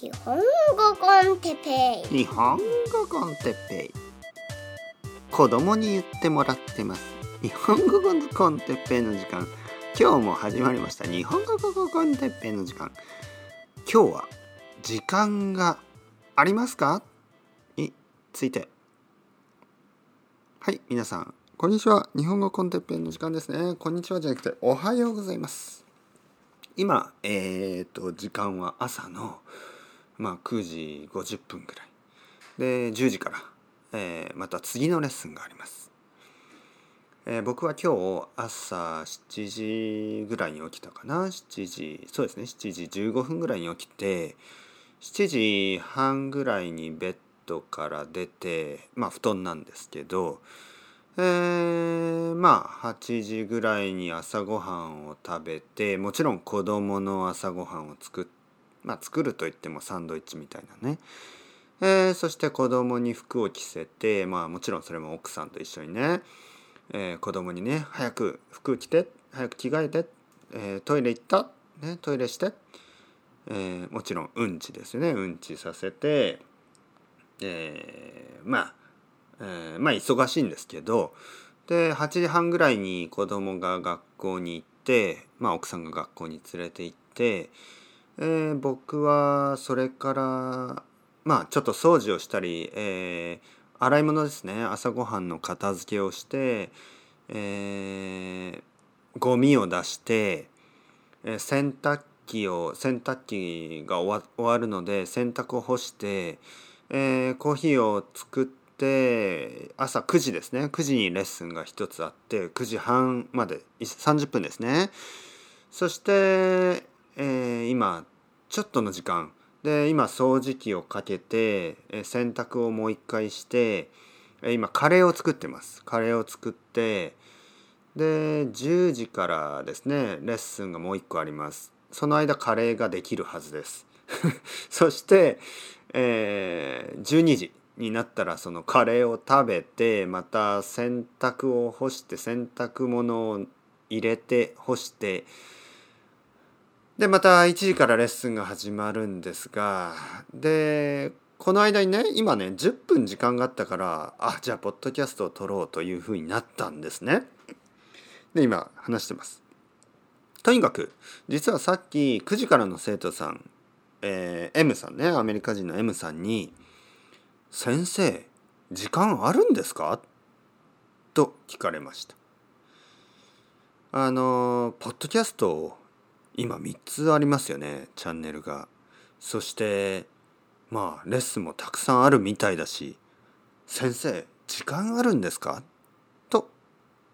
日本語 con テッペイ。日本語 con テッペイ。子供に言ってもらってます。日本語 con テッペイの時間。今日も始まりました。日本語 con テッペイの時間。今日は時間がありますか？について。はい皆さん。こんにちは。日本語 con テッペイの時間ですね。こんにちはじゃなくておはようございます。今えー、と時間は朝のまあ、9時50分ぐらい。で10時から、えー、また次のレッスンがあります、えー、僕は今日朝7時ぐらいに起きたかな。7時そうですね。7時15分ぐらいに起きて7時半ぐらいにベッドから出てまあ布団なんですけどえー、まあ8時ぐらいに朝ごはんを食べてもちろん子供の朝ごはんを作ってまあ、作るといってもサンドイッチみたいなね、えー、そして子供に服を着せてまあもちろんそれも奥さんと一緒にね、えー、子供にね早く服着て早く着替えて、えー、トイレ行った、ね、トイレして、えー、もちろんうんちですね。うんちさせて、えー、まあ、えー、まあ忙しいんですけど。で8時半ぐらいに子供が学校に行って、まあ、奥さんが学校に連れて行ってえー、僕はそれからまあちょっと掃除をしたり、えー、洗い物ですね。朝ごはんの片付けをして、えー、ゴミを出して、え、洗濯機を洗濯機が終わるので洗濯を干して、え、コーヒーを作って朝9時ですね。9時にレッスンが1つあって9時半まで30分ですね。そしてえー、今ちょっとの時間。で今掃除機をかけて、えー、洗濯をもう一回して、えー、今カレーを作ってます。カレーを作ってで10時からですねレッスンがもう一個あります。その間カレーができるはずです。そして、えー、12時になったらそのカレーを食べてまた洗濯を干して洗濯物を入れて干してでまた1時からレッスンが始まるんですがでこの間にね今ね10分時間があったからあじゃあポッドキャストを撮ろうというふうになったんですね。で今話してます。とにかく実はさっき9時からの生徒さん、えー、M さんねアメリカ人の M さんに「先生時間あるんですか?」と聞かれました。あのポッドキャストを今3つありますよねチャンネルが。そしてまあレッスンもたくさんあるみたいだし「先生時間あるんですか?」と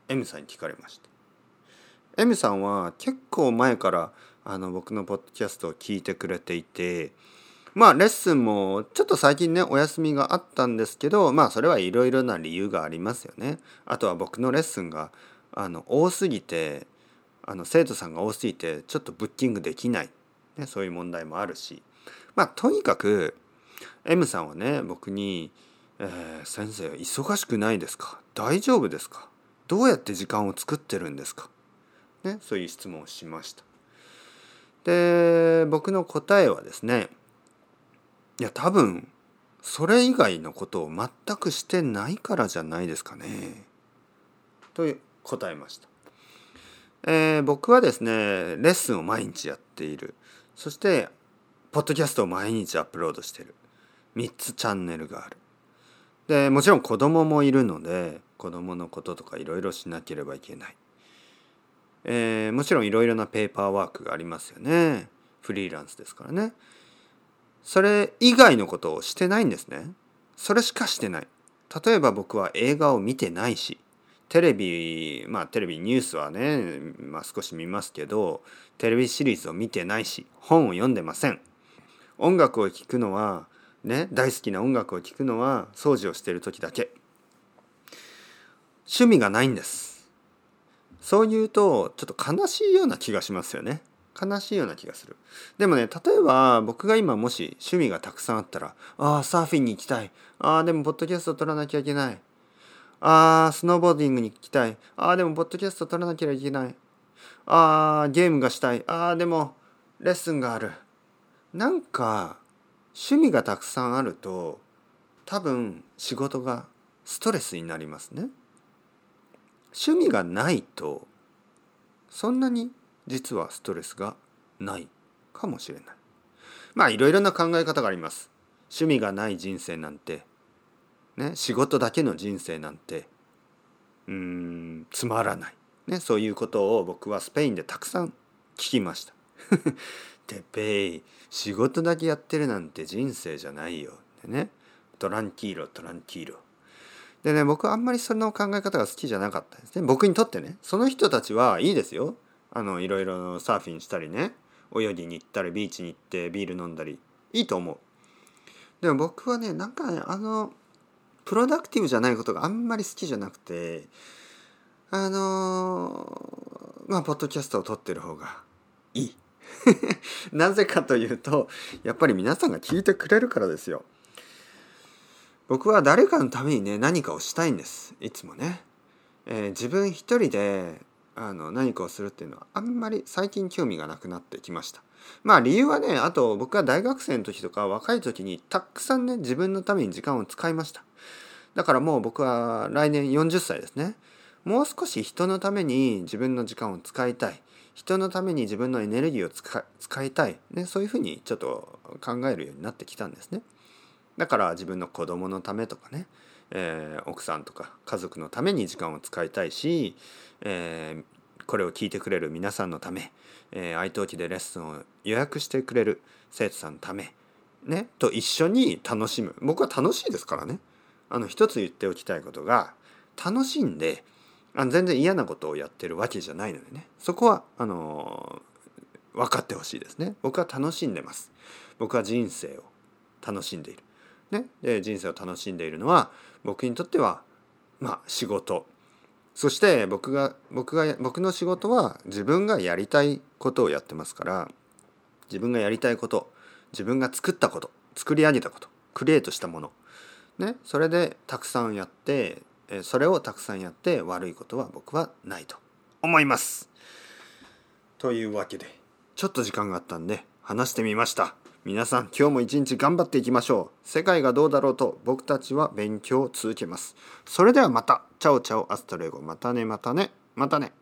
M さんに聞かれました。M さんは結構前からあの僕のポッドキャストを聞いてくれていてまあレッスンもちょっと最近ねお休みがあったんですけどまあそれはいろいろな理由がありますよね。あとは僕のレッスンがあの多すぎてあの生徒さんが多すぎてちょっとブッキングできない、ね、そういう問題もあるしまあとにかく M さんはね僕に、えー「先生忙しくないですか？大丈夫ですか？どうやって時間を作ってるんですか?」ね、そういう質問をしました。で僕の答えはですねいや多分それ以外のことを全くしてないからじゃないですかねと答えました。えー、僕はですねレッスンを毎日やっている。そしてポッドキャストを毎日アップロードしてる。3つチャンネルがある。でもちろん子供もいるので子供のこととかいろいろしなければいけない、えー、もちろんいろいろなペーパーワークがありますよね。フリーランスですからね。それ以外のことをしてないんですね。それしかしてない。例えば僕は映画を見てないしテレビまあテレビニュースはね、まあ、少し見ますけどテレビシリーズを見てないし本を読んでません。音楽を聴くのはね大好きな音楽を聴くのは掃除をしてる時だけ。趣味がないんです。そう言うとちょっと悲しいような気がしますよね。悲しいような気がする。でもね例えば僕が今もし趣味がたくさんあったらああサーフィンに行きたい。ああでもポッドキャスト撮らなきゃいけない。あー、スノーボーディングに行きたい。あー、でも、ポッドキャスト撮らなきゃいけない。あー、ゲームがしたい。あー、でも、レッスンがある。なんか、趣味がたくさんあると多分仕事がストレスになりますね。趣味がないとそんなに実はストレスがないかもしれない。まあいろいろな考え方があります。趣味がない人生なんて、ね、仕事だけの人生なんてうんつまらない、ね、そういうことを僕はスペインでたくさん聞きました。てっぺい仕事だけやってるなんて人生じゃないよ。ってねトランキーロトランキーロ。でね僕はあんまりその考え方が好きじゃなかったです。ね僕にとってねその人たちはいいですよ。あのいろいろサーフィンしたりね泳ぎに行ったりビーチに行ってビール飲んだりいいと思う。でも僕はねなんかねあのプロダクティブじゃないことがあんまり好きじゃなくてあのまあポッドキャストを撮ってる方がいい なぜかというとやっぱり皆さんが聞いてくれるからですよ。僕は誰かのためにね何かをしたいんですいつもね。えー、自分一人であの何かをするっていうのはあんまり最近興味がなくなってきました。まあ理由はねあと僕は大学生の時とか若い時にたくさんね自分のために時間を使いました。だからもう僕は来年40歳ですね。もう少し人のために自分の時間を使いたい。人のために自分のエネルギーを使いたい、ね、そういうふうにちょっと考えるようになってきたんですね。だから自分の子供のためとかね、えー、奥さんとか家族のために時間を使いたいし、えー、これを聞いてくれる皆さんのため、えー、愛登記でレッスンを予約してくれる生徒さんのため、ね、と一緒に楽しむ。僕は楽しいですからね。あの一つ言っておきたいことが楽しんであの全然嫌なことをやってるわけじゃないのでね。そこはあのー、分かってほしいですね。僕は楽しんでます。僕は人生を楽しんでいる、ね、で人生を楽しんでいるのは僕にとってはまあ仕事。そして僕が僕が僕の仕事は自分がやりたいことをやってますから自分がやりたいこと自分が作ったこと作り上げたことクリエイトしたものねそれでたくさんやってそれをたくさんやって悪いことは僕はないと思います。というわけでちょっと時間があったんで話してみました。皆さん今日も一日頑張っていきましょう。世界がどうだろうと僕たちは勉強を続けます。それではまた。チャオチャオアストレゴ。またねまたねまたね。